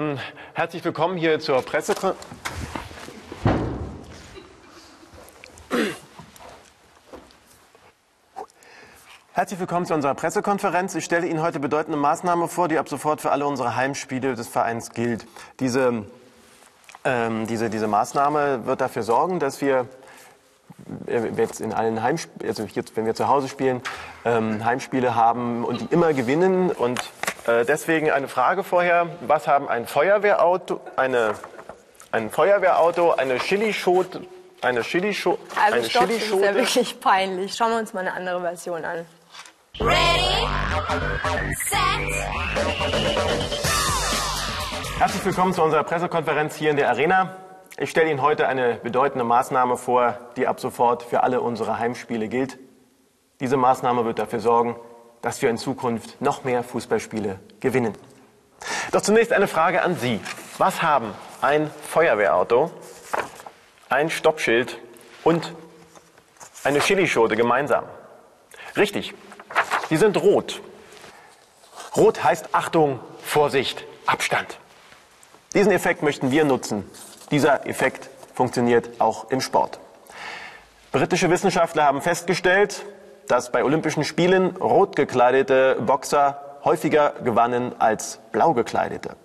ähm, herzlich willkommen hier zur Pressekonferenz. Herzlich willkommen zu unserer Pressekonferenz. Ich stelle Ihnen heute bedeutende Maßnahme vor, die ab sofort für alle unsere Heimspiele des Vereins gilt. Diese, ähm, diese, diese Maßnahme wird dafür sorgen, dass wir äh, jetzt in allen Heimspielen, also jetzt, wenn wir zu Hause spielen, ähm, Heimspiele haben und die immer gewinnen. Und deswegen eine Frage vorher: Was haben ein Feuerwehrauto, eine, ein Feuerwehrauto, eine Chilischote, eine Chilischote, Also eine stopp, das ist ja Chilischote? wirklich peinlich. Schauen wir uns mal eine andere Version an. ready, set, Herzlich willkommen zu unserer Pressekonferenz hier in der Arena. Ich stelle Ihnen heute eine bedeutende Maßnahme vor, die ab sofort für alle unsere Heimspiele gilt. Diese Maßnahme wird dafür sorgen, dass wir in Zukunft noch mehr Fußballspiele gewinnen. Doch zunächst eine Frage an Sie. Was haben ein Feuerwehrauto, ein Stoppschild und eine Chilischote gemeinsam? Richtig, die sind rot. Rot heißt Achtung, Vorsicht, Abstand. Diesen Effekt möchten wir nutzen. Dieser Effekt funktioniert auch im Sport. Britische Wissenschaftler haben festgestellt, dass bei Olympischen Spielen rot gekleidete Boxer häufiger gewannen als blau gekleidete.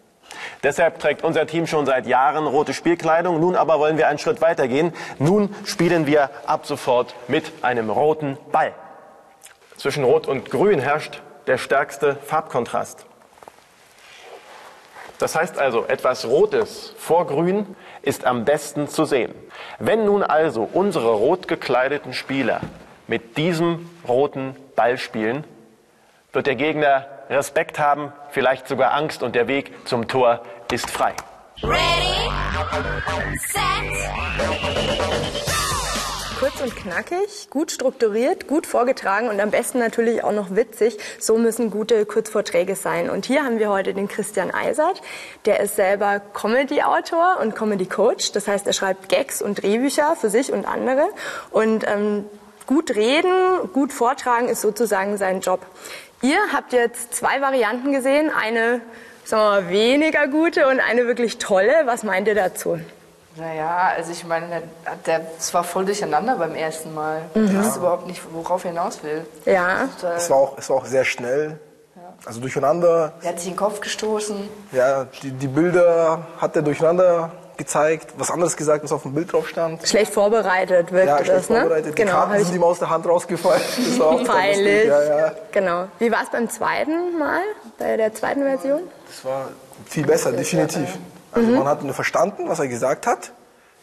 Deshalb trägt unser Team schon seit Jahren rote Spielkleidung. Nun aber wollen wir einen Schritt weitergehen. Nun spielen wir ab sofort mit einem roten Ball. Zwischen Rot und Grün herrscht der stärkste Farbkontrast. Das heißt also, etwas Rotes vor Grün ist am besten zu sehen. Wenn nun also unsere rot gekleideten Spieler mit diesem roten Ball spielen, wird der Gegner Respekt haben, vielleicht sogar Angst und der Weg zum Tor ist frei. ready, set, Kurz und knackig, gut strukturiert, gut vorgetragen und am besten natürlich auch noch witzig. So müssen gute Kurzvorträge sein. Und hier haben wir heute den Christian Eisert. Der ist selber Comedy-Autor und Comedy-Coach. Das heißt, er schreibt Gags und Drehbücher für sich und andere. Und ähm, gut reden, gut vortragen ist sozusagen sein Job. Ihr habt jetzt zwei Varianten gesehen. Eine, sagen wir mal, weniger gute und eine wirklich tolle. Was meint ihr dazu? Naja, also ich meine, der, der, es war voll durcheinander beim ersten Mal. Ich wusste überhaupt nicht, worauf er hinaus will. Ja. Es war auch, es war auch sehr schnell. Also durcheinander. Er hat sich in den Kopf gestoßen. Ja, die, die Bilder hat er durcheinander gezeigt. Was anderes gesagt, was auf dem Bild drauf stand. Schlecht vorbereitet wirkte Ja, schlecht das, ne? vorbereitet. Genau, die Karten hab ich sind ihm aus der Hand rausgefallen. Das war auch peinlich. Ja, ja. Genau. Wie war es beim zweiten Mal, bei der zweiten Version? Das war viel besser, definitiv. Also man hat nur verstanden, was er gesagt hat.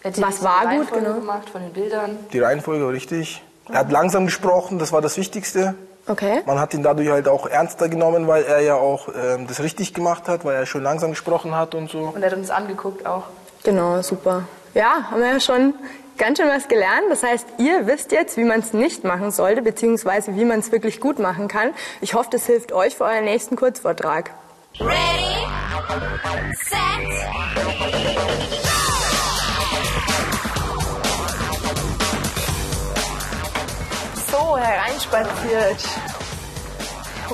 Er hat Was die war gut, genau? gemacht von den Bildern. Die Reihenfolge war richtig. Er hat langsam gesprochen, das war das Wichtigste. Okay. Man hat ihn dadurch halt auch ernster genommen, weil er ja auch ähm, das richtig gemacht hat, weil er schon langsam gesprochen hat und so. Und er hat uns angeguckt auch. Genau, super. Ja, haben wir ja schon ganz schön was gelernt. Das heißt, ihr wisst jetzt, wie man es nicht machen sollte, beziehungsweise wie man es wirklich gut machen kann. Ich hoffe, das hilft euch für euren nächsten Kurzvortrag. ready, set, So, hereinspaziert.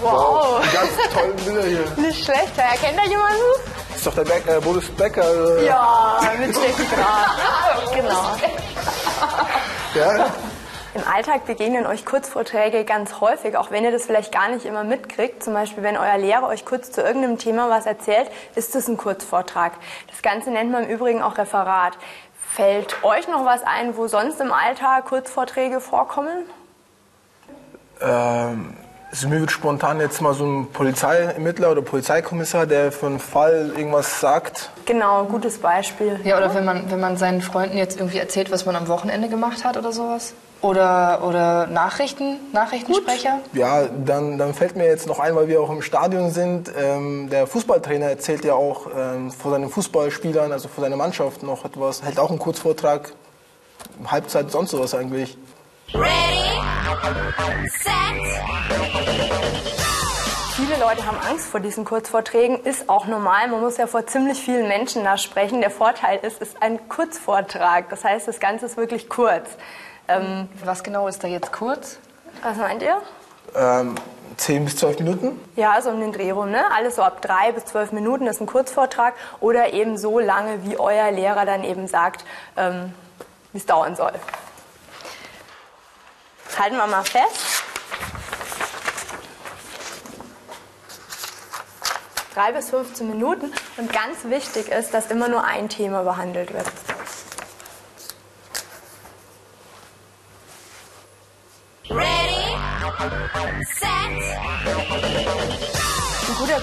Wow. Die ganz tollen Bilder hier. Nicht schlecht. Erkennt da jemanden? Das ist doch der Beck, äh, Boris Becker. Ja, mit Steffi Graf. Genau. ja. Im Alltag begegnen euch Kurzvorträge ganz häufig, auch wenn ihr das vielleicht gar nicht immer mitkriegt. Zum Beispiel, wenn euer Lehrer euch kurz zu irgendeinem Thema was erzählt, ist das ein Kurzvortrag. Das Ganze nennt man im Übrigen auch Referat. Fällt euch noch was ein, wo sonst im Alltag Kurzvorträge vorkommen? Ähm, also mir wird spontan jetzt mal so ein Polizeiermittler oder Polizeikommissar, der für einen Fall irgendwas sagt. Genau, gutes Beispiel. Ja, oder wenn man, wenn man seinen Freunden jetzt irgendwie erzählt, was man am Wochenende gemacht hat oder sowas. Oder, oder Nachrichten, Nachrichtensprecher. Ja, dann, dann fällt mir jetzt noch ein, weil wir auch im Stadion sind, ähm, der Fußballtrainer erzählt ja auch ähm, vor seinen Fußballspielern, also vor seiner Mannschaft noch etwas, hält auch einen Kurzvortrag, Halbzeit, sonst sowas eigentlich. ready, set, Viele Leute haben Angst vor diesen Kurzvorträgen, ist auch normal. Man muss ja vor ziemlich vielen Menschen da sprechen. Der Vorteil ist, es ist ein Kurzvortrag. Das heißt, das Ganze ist wirklich kurz. Ähm, Was genau ist da jetzt kurz? Was meint ihr? Ähm, 10 bis 12 Minuten. Ja, so um den Dreh rum, ne? Alles so ab drei bis zwölf Minuten ist ein Kurzvortrag oder eben so lange, wie euer Lehrer dann eben sagt, ähm, wie es dauern soll. Halten wir mal fest. Drei bis 15 Minuten und ganz wichtig ist, dass immer nur ein Thema behandelt wird.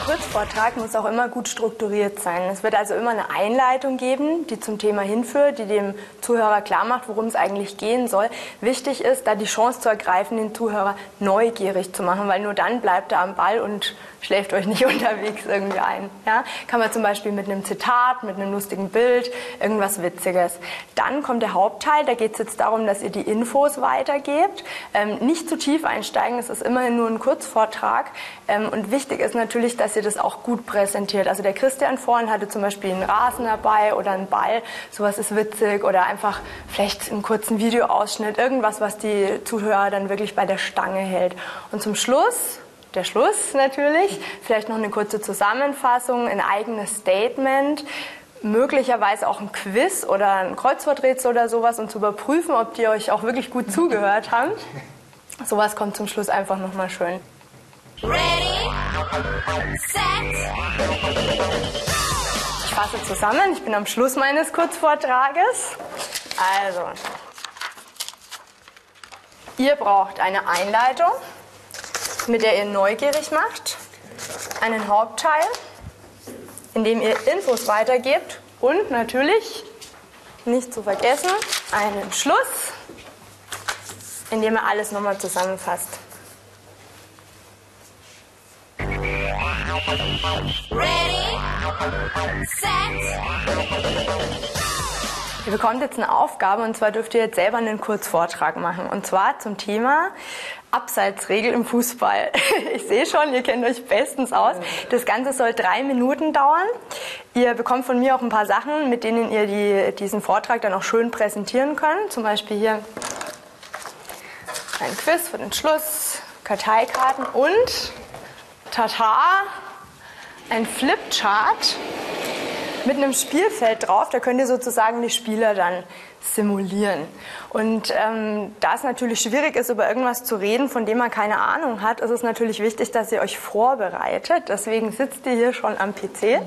Kurzvortrag muss auch immer gut strukturiert sein. Es wird also immer eine Einleitung geben, die zum Thema hinführt, die dem Zuhörer klar macht, worum es eigentlich gehen soll. Wichtig ist, da die Chance zu ergreifen, den Zuhörer neugierig zu machen, weil nur dann bleibt er am Ball und schläft euch nicht unterwegs irgendwie ein. Ja? Kann man zum Beispiel mit einem Zitat, mit einem lustigen Bild, irgendwas Witziges. Dann kommt der Hauptteil, da geht es jetzt darum, dass ihr die Infos weitergebt. Ähm, nicht zu tief einsteigen, es ist immerhin nur ein Kurzvortrag. Ähm, und wichtig ist natürlich, dass ihr das auch gut präsentiert. Also der Christian vorhin hatte zum Beispiel einen Rasen dabei oder einen Ball, sowas ist witzig oder einfach vielleicht einen kurzen Videoausschnitt, irgendwas, was die Zuhörer dann wirklich bei der Stange hält. Und zum Schluss der Schluss natürlich, vielleicht noch eine kurze Zusammenfassung, ein eigenes Statement, möglicherweise auch ein Quiz oder ein Kreuzworträtsel oder sowas, um zu überprüfen, ob die euch auch wirklich gut zugehört haben. Sowas kommt zum Schluss einfach nochmal schön. ready, set, Ich fasse zusammen, ich bin am Schluss meines Kurzvortrages. Also, ihr braucht eine Einleitung, mit der ihr neugierig macht, einen Hauptteil, in dem ihr Infos weitergebt und natürlich, nicht zu vergessen, einen Schluss, in dem ihr alles nochmal zusammenfasst. Ready, set, Ihr bekommt jetzt eine Aufgabe und zwar dürft ihr jetzt selber einen Kurzvortrag machen. Und zwar zum Thema Abseitsregel im Fußball. Ich sehe schon, ihr kennt euch bestens aus. Das Ganze soll drei Minuten dauern. Ihr bekommt von mir auch ein paar Sachen, mit denen ihr die, diesen Vortrag dann auch schön präsentieren könnt. Zum Beispiel hier ein Quiz für den Schluss, Karteikarten und Tata, ein Flipchart mit einem Spielfeld drauf. Da könnt ihr sozusagen die Spieler dann simulieren. Und ähm, da es natürlich schwierig ist, über irgendwas zu reden, von dem man keine Ahnung hat, ist es natürlich wichtig, dass ihr euch vorbereitet. Deswegen sitzt ihr hier schon am PC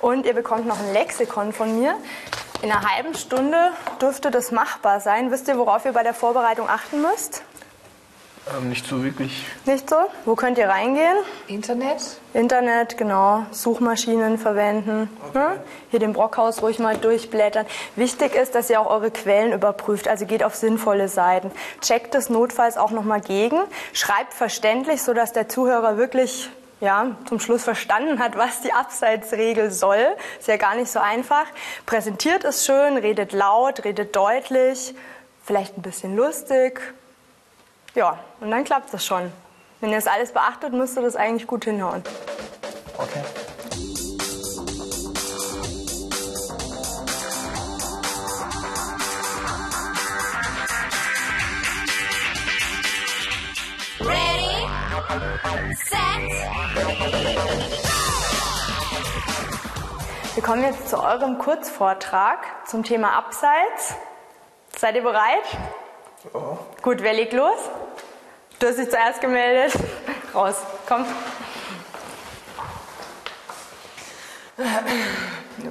und ihr bekommt noch ein Lexikon von mir. In einer halben Stunde dürfte das machbar sein. Wisst ihr, worauf ihr bei der Vorbereitung achten müsst? Ähm, nicht so wirklich. Nicht so? Wo könnt ihr reingehen? Internet? Internet, genau, Suchmaschinen verwenden. Ne? Hier den Brockhaus ruhig mal durchblättern. Wichtig ist, dass ihr auch eure Quellen überprüft, also geht auf sinnvolle Seiten. Checkt es notfalls auch nochmal gegen. Schreibt verständlich, sodass der Zuhörer wirklich ja, zum Schluss verstanden hat, was die Abseitsregel soll. Ist ja gar nicht so einfach. Präsentiert es schön, redet laut, redet deutlich, vielleicht ein bisschen lustig. Ja, und dann klappt das schon. Wenn ihr das alles beachtet, müsste das eigentlich gut hinhauen. Okay. ready, set, Wir kommen jetzt zu eurem Kurzvortrag zum Thema Abseits. Seid ihr bereit? Gut, wer legt los? Du hast dich zuerst gemeldet. Raus, komm.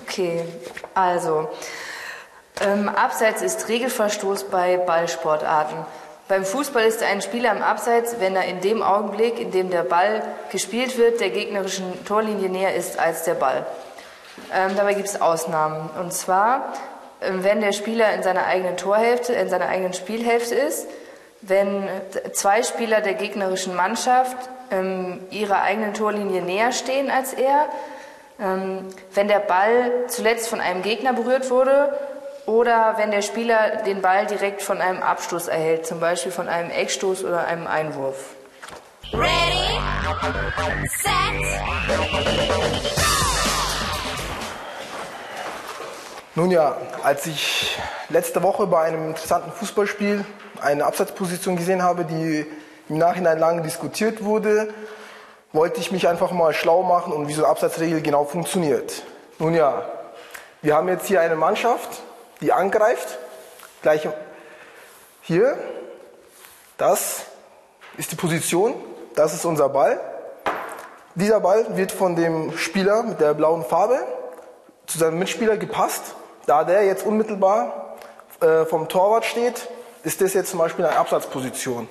Okay, also ähm, Abseits ist Regelverstoß bei Ballsportarten. Beim Fußball ist ein Spieler im Abseits, wenn er in dem Augenblick, in dem der Ball gespielt wird, der gegnerischen Torlinie näher ist als der Ball. Ähm, dabei gibt es Ausnahmen. Und zwar, wenn der Spieler in seiner eigenen Torhälfte, in seiner eigenen Spielhälfte ist, wenn zwei Spieler der gegnerischen Mannschaft ähm, ihrer eigenen Torlinie näher stehen als er, ähm, wenn der Ball zuletzt von einem Gegner berührt wurde oder wenn der Spieler den Ball direkt von einem Abstoß erhält, zum Beispiel von einem Eckstoß oder einem Einwurf. ready, set, Nun ja, als ich letzte Woche bei einem interessanten Fußballspiel eine Absatzposition gesehen habe, die im Nachhinein lange diskutiert wurde, wollte ich mich einfach mal schlau machen und wie so eine Abseitsregel genau funktioniert. Nun ja, wir haben jetzt hier eine Mannschaft, die angreift. Gleich hier, das ist die Position, das ist unser Ball. Dieser Ball wird von dem Spieler mit der blauen Farbe zu seinem Mitspieler gepasst. Da der jetzt unmittelbar äh, vom Torwart steht, ist das jetzt zum Beispiel eine Absatzposition.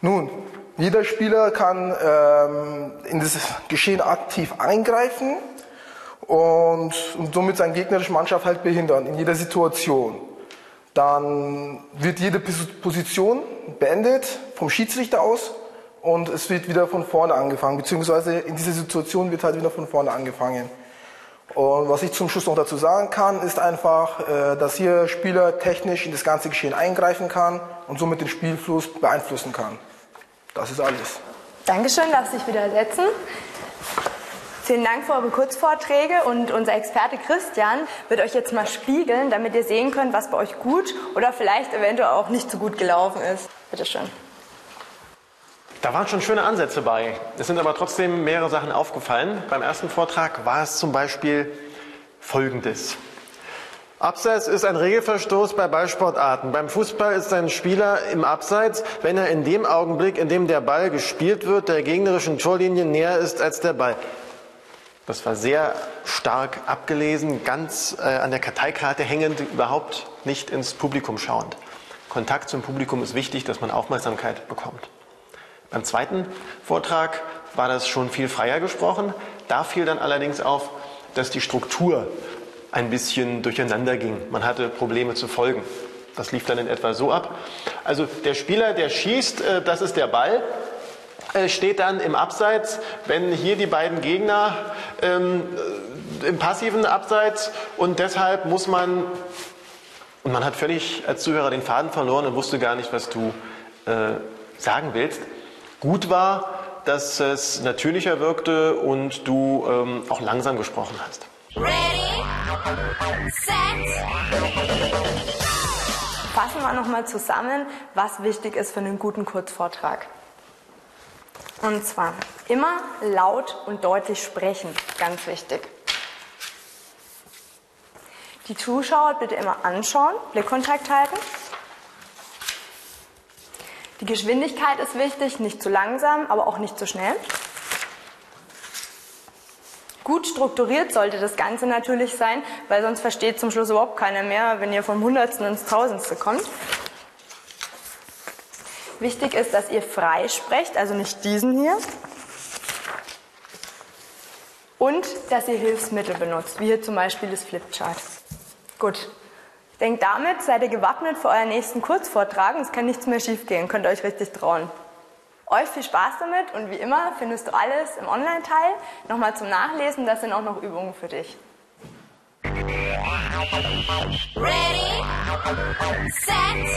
Nun, jeder Spieler kann ähm, in das Geschehen aktiv eingreifen und, und somit seine gegnerische Mannschaft halt behindern in jeder Situation. Dann wird jede Position beendet vom Schiedsrichter aus und es wird wieder von vorne angefangen, beziehungsweise in dieser Situation wird halt wieder von vorne angefangen. Und was ich zum Schluss noch dazu sagen kann, ist einfach, äh, dass hier Spieler technisch in das ganze Geschehen eingreifen kann und somit den Spielfluss beeinflussen kann. Das ist alles. Dankeschön, darf sich wieder setzen. Vielen Dank für eure Kurzvorträge und unser Experte Christian wird euch jetzt mal spiegeln, damit ihr sehen könnt, was bei euch gut oder vielleicht eventuell auch nicht so gut gelaufen ist. Bitte schön. Da waren schon schöne Ansätze bei. Es sind aber trotzdem mehrere Sachen aufgefallen. Beim ersten Vortrag war es zum Beispiel Folgendes. Abseits ist ein Regelverstoß bei Ballsportarten. Beim Fußball ist ein Spieler im Abseits, wenn er in dem Augenblick, in dem der Ball gespielt wird, der gegnerischen Torlinie näher ist als der Ball. Das war sehr stark abgelesen, ganz äh, an der Karteikarte hängend, überhaupt nicht ins Publikum schauend. Kontakt zum Publikum ist wichtig, dass man Aufmerksamkeit bekommt. Beim zweiten Vortrag war das schon viel freier gesprochen. Da fiel dann allerdings auf, dass die Struktur ein bisschen durcheinander ging. Man hatte Probleme zu folgen. Das lief dann in etwa so ab. Also der Spieler, der schießt, äh, das ist der Ball, äh, steht dann im Abseits, wenn hier die beiden Gegner ähm, äh, im passiven Abseits und deshalb muss man, und man hat völlig als Zuhörer den Faden verloren und wusste gar nicht, was du äh, sagen willst. Gut war, dass es natürlicher wirkte und du ähm, auch langsam gesprochen hast. Ready, set, Fassen wir nochmal zusammen, was wichtig ist für einen guten Kurzvortrag. Und zwar immer laut und deutlich sprechen, ganz wichtig. Die Zuschauer bitte immer anschauen, Blickkontakt halten. Die Geschwindigkeit ist wichtig, nicht zu langsam, aber auch nicht zu schnell. Gut strukturiert sollte das Ganze natürlich sein, weil sonst versteht zum Schluss überhaupt keiner mehr, wenn ihr vom Hundertsten ins Tausendste kommt. Wichtig ist, dass ihr frei sprecht, also nicht diesen hier. Und dass ihr Hilfsmittel benutzt, wie hier zum Beispiel das Flipchart. Gut, ich denke, damit seid ihr gewappnet für euren nächsten Kurzvortrag. Es kann nichts mehr schiefgehen, könnt ihr euch richtig trauen. Euch viel Spaß damit und wie immer findest du alles im Online-Teil. Nochmal zum Nachlesen, das sind auch noch Übungen für dich. ready, set,